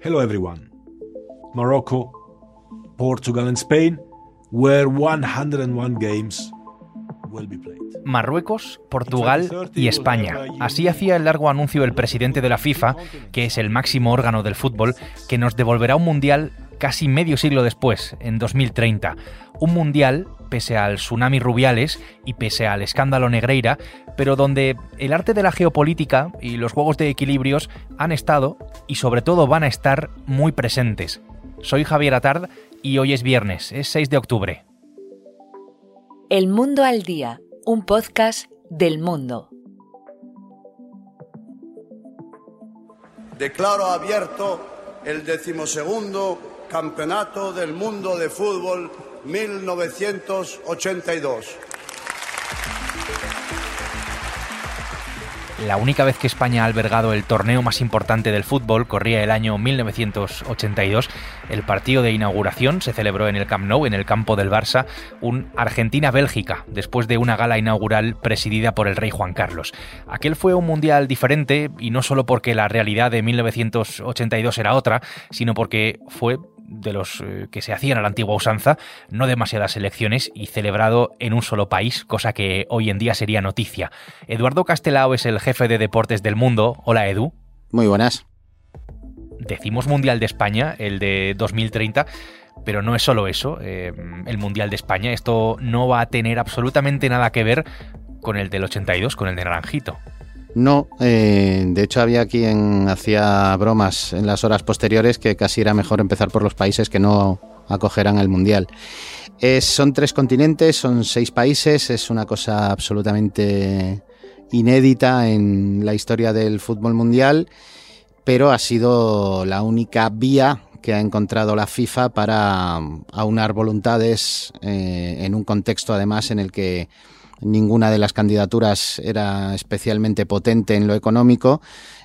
Hello everyone. Morocco, Portugal and Spain where 101 games will be played. Marruecos, Portugal y España. Así hacía el largo anuncio el presidente de la FIFA, que es el máximo órgano del fútbol, que nos devolverá un mundial casi medio siglo después, en 2030. Un mundial, pese al tsunami Rubiales y pese al escándalo Negreira, pero donde el arte de la geopolítica y los juegos de equilibrios han estado y sobre todo van a estar muy presentes. Soy Javier Atard y hoy es viernes, es 6 de octubre. El Mundo al Día, un podcast del mundo. Declaro abierto el decimosegundo Campeonato del Mundo de Fútbol 1982. La única vez que España ha albergado el torneo más importante del fútbol corría el año 1982. El partido de inauguración se celebró en el Camp Nou, en el campo del Barça, un Argentina-Bélgica, después de una gala inaugural presidida por el rey Juan Carlos. Aquel fue un mundial diferente y no solo porque la realidad de 1982 era otra, sino porque fue de los eh, que se hacían a la antigua usanza, no demasiadas elecciones y celebrado en un solo país, cosa que hoy en día sería noticia. Eduardo Castelao es el jefe de deportes del mundo. Hola Edu. Muy buenas. Decimos Mundial de España, el de 2030, pero no es solo eso, eh, el Mundial de España. Esto no va a tener absolutamente nada que ver con el del 82, con el de Naranjito. No, eh, de hecho había quien hacía bromas en las horas posteriores que casi era mejor empezar por los países que no acogerán el Mundial. son tres continentes, son seis países, es una cosa absolutamente inédita en la historia del fútbol mundial, pero ha sido la única vía que ha encontrado la FIFA para aunar voluntades eh, en un contexto además en el que ninguna de las candidaturas era especialmente potente en lo económico.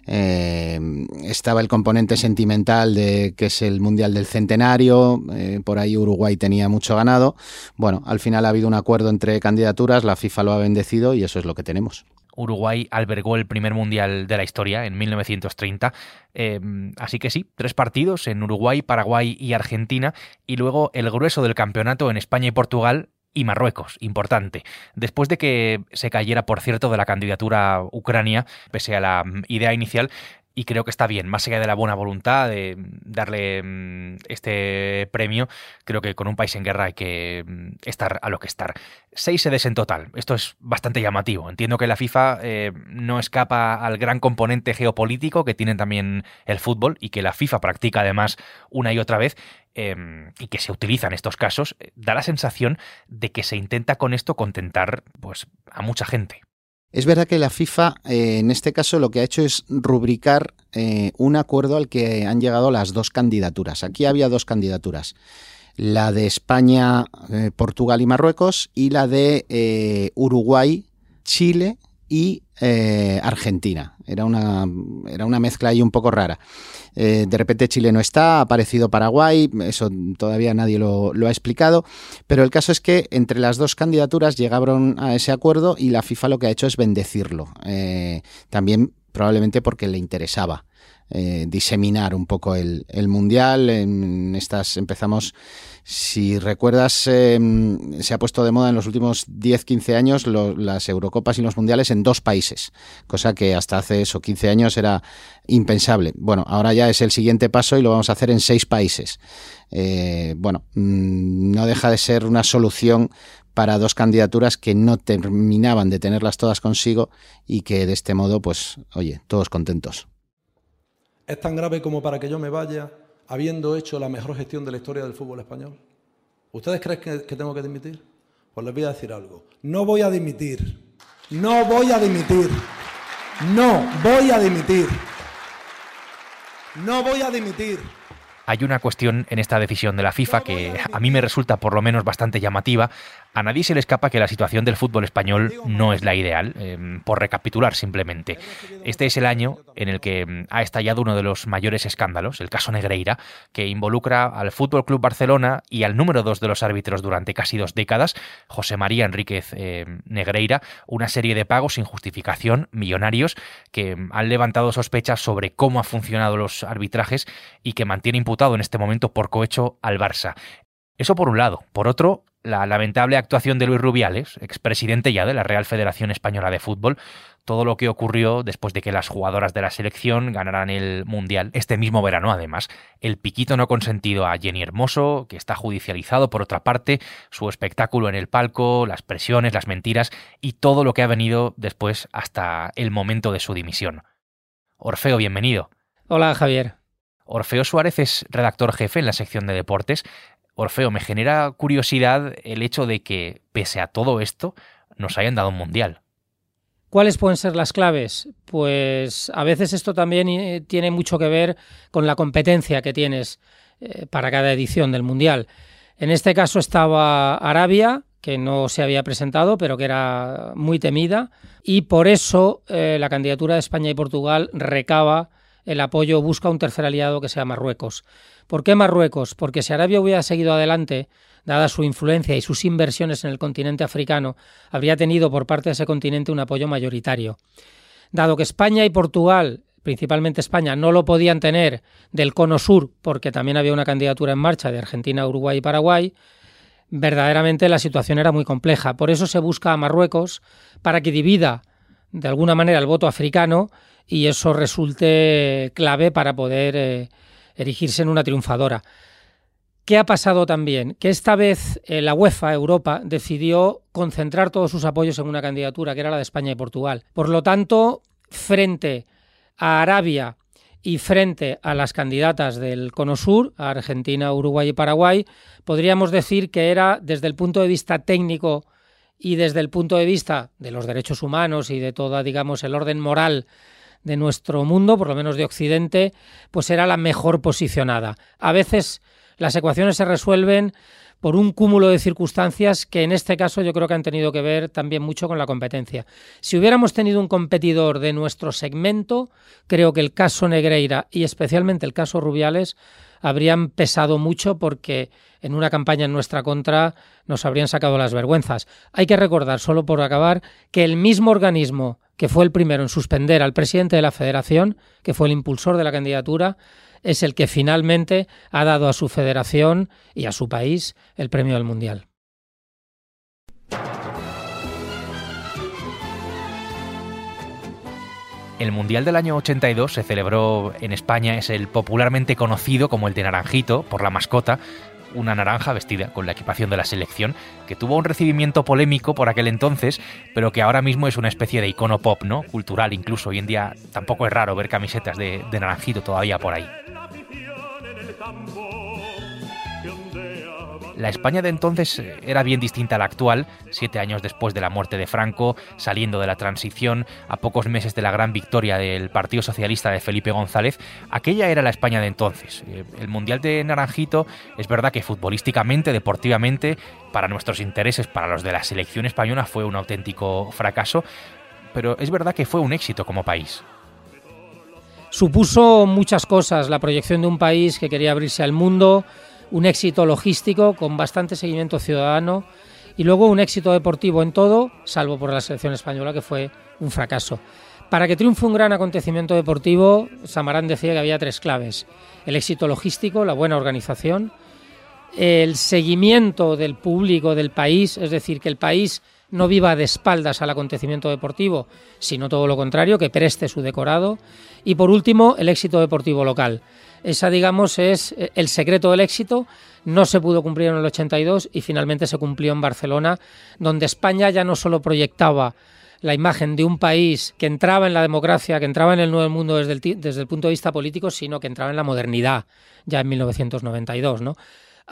Eh, estaba el componente sentimental de que es el Mundial del Centenario, eh, por ahí Uruguay tenía mucho ganado. Bueno, al final ha habido un acuerdo entre candidaturas, la FIFA lo ha bendecido y eso es lo que tenemos. Uruguay albergó el primer mundial de la historia en 1930. Eh, así que sí, tres partidos en Uruguay, Paraguay y Argentina, y luego el grueso del campeonato en España y Portugal y Marruecos, importante. Después de que se cayera, por cierto, de la candidatura Ucrania, pese a la idea inicial, y creo que está bien, más allá de la buena voluntad de darle mm, este premio, creo que con un país en guerra hay que mm, estar a lo que estar. Seis sedes en total, esto es bastante llamativo. Entiendo que la FIFA eh, no escapa al gran componente geopolítico que tiene también el fútbol y que la FIFA practica además una y otra vez, em, y que se utiliza en estos casos, eh, da la sensación de que se intenta con esto contentar pues, a mucha gente. Es verdad que la FIFA eh, en este caso lo que ha hecho es rubricar eh, un acuerdo al que han llegado las dos candidaturas. Aquí había dos candidaturas. La de España, eh, Portugal y Marruecos y la de Uruguay, Chile y Argentina. Era una, era una mezcla ahí un poco rara. Eh, de repente Chile no está, ha aparecido Paraguay, eso todavía nadie lo, ha explicado, pero el caso es que entre las dos candidaturas llegaron a ese acuerdo y la FIFA lo que ha hecho es bendecirlo. Eh, también probablemente porque le interesaba. Eh, diseminar un poco el, mundial. En estas empezamos, si recuerdas, em, se ha puesto de moda en los últimos 10-15 años las Eurocopas y los mundiales en dos países, cosa que hasta hace eso 15 años era impensable. Bueno, ahora ya es el siguiente paso y lo vamos a hacer en seis países. Eh, bueno, mm, no deja de ser una solución para dos candidaturas que no terminaban de tenerlas todas consigo y que de este modo, pues, oye, todos contentos. ¿Es tan grave como para que yo me vaya habiendo hecho la mejor gestión de la historia del fútbol español? ¿Ustedes creen que, tengo que dimitir? Pues les voy a decir algo. No voy a dimitir. No voy a dimitir. No voy a dimitir. No voy a dimitir. Hay una cuestión en esta decisión de la FIFA que a mí me resulta por lo menos bastante llamativa. A nadie se le escapa que la situación del fútbol español no es la ideal, em, por recapitular simplemente. Este es el año en el que em, ha estallado uno de los mayores escándalos, el caso Negreira, que involucra al Fútbol Club Barcelona y al número dos de los árbitros durante casi dos décadas, José María Enríquez em, Negreira, una serie de pagos sin justificación, millonarios, que han levantado sospechas sobre cómo han funcionado los arbitrajes y que mantiene imputado en este momento por cohecho al Barça. Eso por un lado. Por otro, la lamentable actuación de Luis Rubiales, expresidente ya de la Real Federación Española de Fútbol, todo lo que ocurrió después de que las jugadoras de la selección ganaran el Mundial este mismo verano, además. El piquito no consentido a Jenny Hermoso, que está judicializado por otra parte, su espectáculo en el palco, las presiones, las mentiras y todo lo que ha venido después hasta el momento de su dimisión. Orfeo, bienvenido. Hola, Javier. Orfeo Suárez es redactor jefe en la sección de deportes. Orfeo, me genera curiosidad el hecho de que, pese a todo esto, nos hayan dado un mundial. ¿Cuáles pueden ser las claves? Pues a veces esto también eh, tiene mucho que ver con la competencia que tienes eh, para cada edición del mundial. En este caso estaba Arabia, que no se había presentado, pero que era muy temida, y por eso eh, la candidatura de España y Portugal recaba el apoyo, busca un tercer aliado que sea Marruecos. ¿Por qué Marruecos? Porque si Arabia hubiera seguido adelante, dada su influencia y sus inversiones en el continente africano, habría tenido por parte de ese continente un apoyo mayoritario. Dado que España y Portugal, principalmente España, no lo podían tener del cono sur, porque también había una candidatura en marcha de Argentina, Uruguay y Paraguay, verdaderamente la situación era muy compleja. Por eso se busca a Marruecos para que divida de alguna manera el voto africano y eso resulte clave para poder eh, erigirse en una triunfadora. ¿Qué ha pasado también? Que esta vez eh, la UEFA, Europa, decidió concentrar todos sus apoyos en una candidatura, que era la de España y Portugal. Por lo tanto, frente a Arabia y frente a las candidatas del Cono Sur, Argentina, Uruguay y Paraguay, podríamos decir que era, desde el punto de vista técnico y desde el punto de vista de los derechos humanos y de toda, digamos, el orden moral de nuestro mundo, por lo menos de Occidente, pues era la mejor posicionada. A veces las ecuaciones se resuelven por un cúmulo de circunstancias que en este caso yo creo que han tenido que ver también mucho con la competencia. Si hubiéramos tenido un competidor de nuestro segmento, creo que el caso Negreira y especialmente el caso Rubiales habrían pesado mucho porque en una campaña en nuestra contra nos habrían sacado las vergüenzas. Hay que recordar, solo por acabar, que el mismo organismo que fue el primero en suspender al presidente de la federación, que fue el impulsor de la candidatura, es el que finalmente ha dado a su federación y a su país el premio del Mundial. El Mundial del año 82 se celebró en España, es el popularmente conocido como el de Naranjito, por la mascota, una naranja vestida con la equipación de la selección, que tuvo un recibimiento polémico por aquel entonces, pero que ahora mismo es una especie de icono pop, ¿no? Cultural incluso. Hoy en día tampoco es raro ver camisetas de, de naranjito todavía por ahí. La España de entonces era bien distinta a la actual, siete años después de la muerte de Franco, saliendo de la transición, a pocos meses de la gran victoria del Partido Socialista de Felipe González. Aquella era la España de entonces. Eh, el Mundial de Naranjito es verdad que futbolísticamente, deportivamente, para nuestros intereses, para los de la selección española, fue un auténtico fracaso, pero es verdad que fue un éxito como país supuso muchas cosas, la proyección de un país que quería abrirse al mundo, un éxito logístico con bastante seguimiento ciudadano y luego un éxito deportivo en todo, salvo por la selección española que fue un fracaso. Para que triunfe un gran acontecimiento deportivo, Samarán decía que había tres claves. El éxito logístico, la buena organización, el seguimiento del público del país, es decir, que el país no viva de espaldas al acontecimiento deportivo, sino todo lo contrario, que preste su decorado. Y por último, el éxito deportivo local. Esa, digamos, es eh, el secreto del éxito. No se pudo cumplir en el 82 y finalmente se cumplió en Barcelona, donde España ya no solo proyectaba la imagen de un país que entraba en la democracia, que entraba en el nuevo mundo desde el, desde el punto de vista político, sino que entraba en la modernidad ya en 1992, ¿no?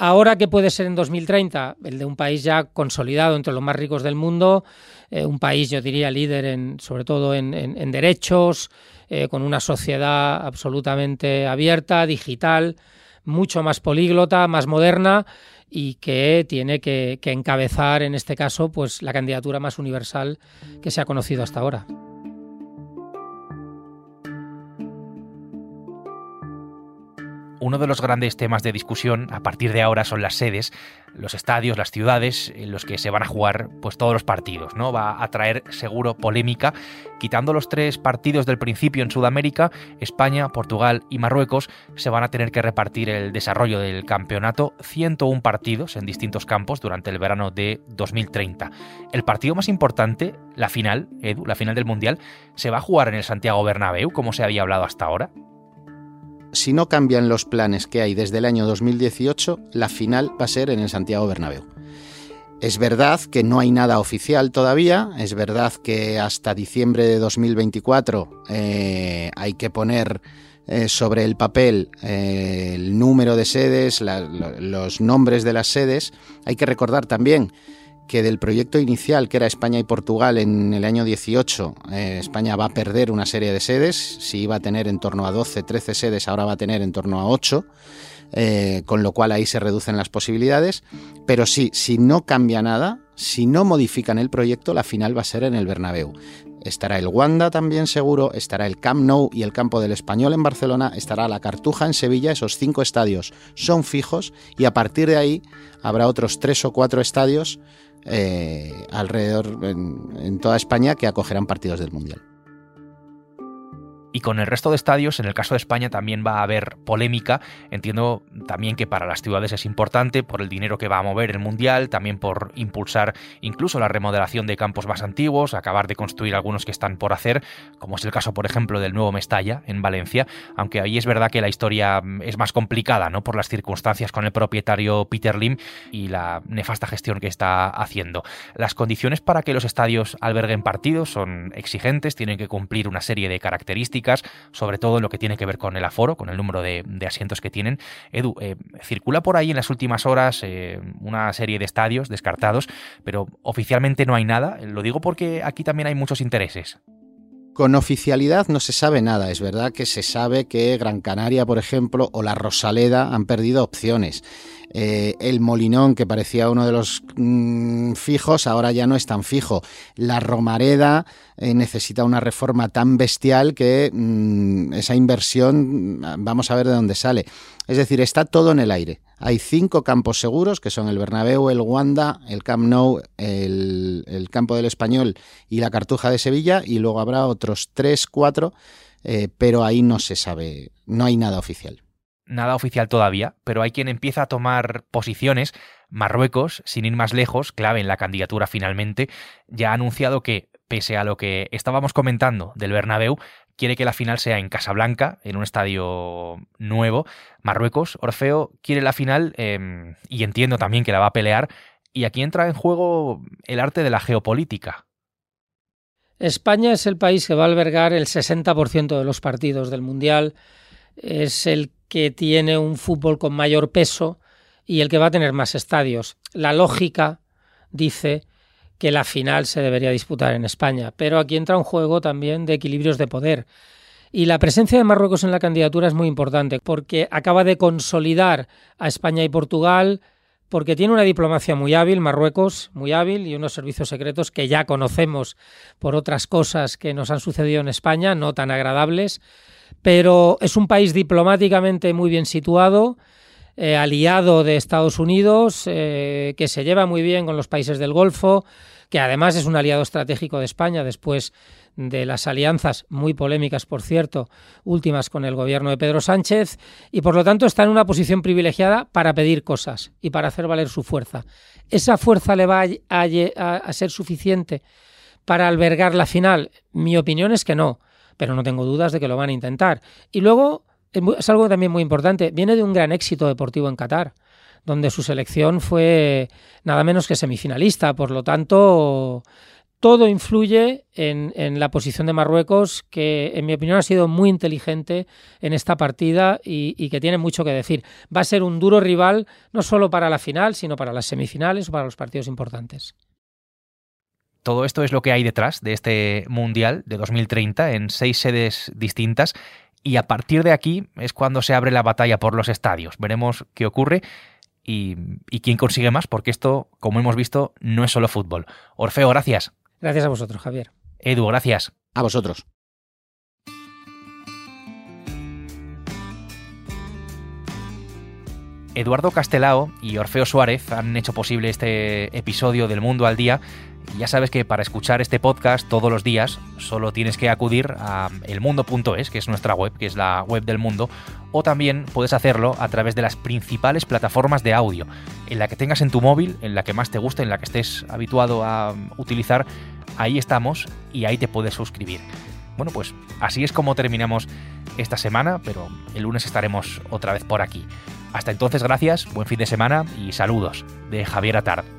Ahora, ¿qué puede ser en 2030? El de un país ya consolidado entre los más ricos del mundo, eh, un país, yo diría, líder en, sobre todo en, derechos, eh, con una sociedad absolutamente abierta, digital, mucho más políglota, más moderna y que tiene que, que encabezar, en este caso, pues la candidatura más universal que se ha conocido hasta ahora. Uno de los grandes temas de discusión a partir de ahora son las sedes, los estadios, las ciudades en los que se van a jugar pues todos los partidos, ¿no? Va a traer seguro polémica, quitando los tres partidos del principio en Sudamérica, España, Portugal y Marruecos se van a tener que repartir el desarrollo del campeonato 101 partidos en distintos campos durante el verano de 2030. El partido más importante, la final, Edu, la final del Mundial, se va a jugar en el Santiago Bernabéu, como se había hablado hasta ahora si no cambian los planes que hay desde el año 2018, la final va a ser en el Santiago Bernabéu. Es verdad que no hay nada oficial todavía, es verdad que hasta diciembre de 2024 eh, hay que poner eh, sobre el papel eh, el número de sedes, los nombres de las sedes. Hay que recordar también que del proyecto inicial, que era España y Portugal en el año 18, eh, España va a perder una serie de sedes, si iba a tener en torno a 12, 13 sedes, ahora va a tener en torno a 8, eh, con lo cual ahí se reducen las posibilidades, pero sí, si no cambia nada, si no modifican el proyecto, la final va a ser en el Bernabéu. Estará el Wanda también seguro, estará el Camp Nou y el Campo del Español en Barcelona, estará la Cartuja en Sevilla, esos cinco estadios son fijos y a partir de ahí habrá otros tres o cuatro estadios eh, alrededor en toda España que acogerán partidos del Mundial. Y con el resto de estadios, en el caso de España también va a haber polémica. Entiendo también que para las ciudades es importante por el dinero que va a mover el Mundial, también por impulsar incluso la remodelación de campos más antiguos, acabar de construir algunos que están por hacer, como es el caso, por ejemplo, del nuevo Mestalla en Valencia, aunque ahí es verdad que la historia es más complicada, ¿no? Por las circunstancias con el propietario Peter Lim y la nefasta gestión que está haciendo. Las condiciones para que los estadios alberguen partidos son exigentes, tienen que cumplir una serie de características sobre todo en lo que tiene que ver con el aforo, con el número de, asientos que tienen. Edu, eh, circula por ahí en las últimas horas eh, una serie de estadios descartados, pero oficialmente no hay nada. Lo digo porque aquí también hay muchos intereses. Con oficialidad no se sabe nada. Es verdad que se sabe que Gran Canaria, por ejemplo, o la Rosaleda han perdido opciones. Eh, el Molinón, que parecía uno de los mm, fijos, ahora ya no es tan fijo. La Romareda eh, necesita una reforma tan bestial que mm, esa inversión, mm, vamos a ver de dónde sale. Es decir, está todo en el aire. Hay cinco campos seguros, que son el Bernabéu, el Wanda, el Camp Nou, el, Campo del Español y la Cartuja de Sevilla, y luego habrá otros tres, cuatro, eh, pero ahí no se sabe, no hay nada oficial nada oficial todavía, pero hay quien empieza a tomar posiciones. Marruecos, sin ir más lejos, clave en la candidatura finalmente, ya ha anunciado que, pese a lo que estábamos comentando del Bernabéu, quiere que la final sea en Casablanca, en un estadio nuevo. Marruecos, Orfeo, quiere la final em, y entiendo también que la va a pelear. Y aquí entra en juego el arte de la geopolítica. España es el país que va a albergar el 60% de los partidos del Mundial. Es el que tiene un fútbol con mayor peso y el que va a tener más estadios. La lógica dice que la final se debería disputar en España, pero aquí entra un juego también de equilibrios de poder. Y la presencia de Marruecos en la candidatura es muy importante porque acaba de consolidar a España y Portugal, porque tiene una diplomacia muy hábil, Marruecos muy hábil, y unos servicios secretos que ya conocemos por otras cosas que nos han sucedido en España, no tan agradables, pero es un país diplomáticamente muy bien situado, eh, aliado de Estados Unidos, eh, que se lleva muy bien con los países del Golfo, que además es un aliado estratégico de España después de las alianzas muy polémicas, por cierto, últimas con el gobierno de Pedro Sánchez, y por lo tanto está en una posición privilegiada para pedir cosas y para hacer valer su fuerza. ¿Esa fuerza le va a ser suficiente para albergar la final? Mi opinión es que no pero no tengo dudas de que lo van a intentar. Y luego, es algo también muy importante, viene de un gran éxito deportivo en Qatar, donde su selección fue nada menos que semifinalista, por lo tanto, todo influye en, la posición de Marruecos, que en mi opinión ha sido muy inteligente en esta partida y, y, que tiene mucho que decir. Va a ser un duro rival no solo para la final, sino para las semifinales o para los partidos importantes. Todo esto es lo que hay detrás de este Mundial de 2030 en seis sedes distintas y a partir de aquí es cuando se abre la batalla por los estadios. Veremos qué ocurre y, y quién consigue más, porque esto, como hemos visto, no es solo fútbol. Orfeo, gracias. Gracias a vosotros, Javier. Edu, gracias. A vosotros. Eduardo Castelao y Orfeo Suárez han hecho posible este episodio del Mundo al Día. Ya sabes que para escuchar este podcast todos los días solo tienes que acudir a elmundo.es, que es nuestra web, que es la web del mundo, o también puedes hacerlo a través de las principales plataformas de audio, en la que tengas en tu móvil, en la que más te guste, en la que estés habituado a utilizar, ahí estamos y ahí te puedes suscribir. Bueno, pues así es como terminamos esta semana, pero el lunes estaremos otra vez por aquí. Hasta entonces, gracias, buen fin de semana y saludos de Javier Atard.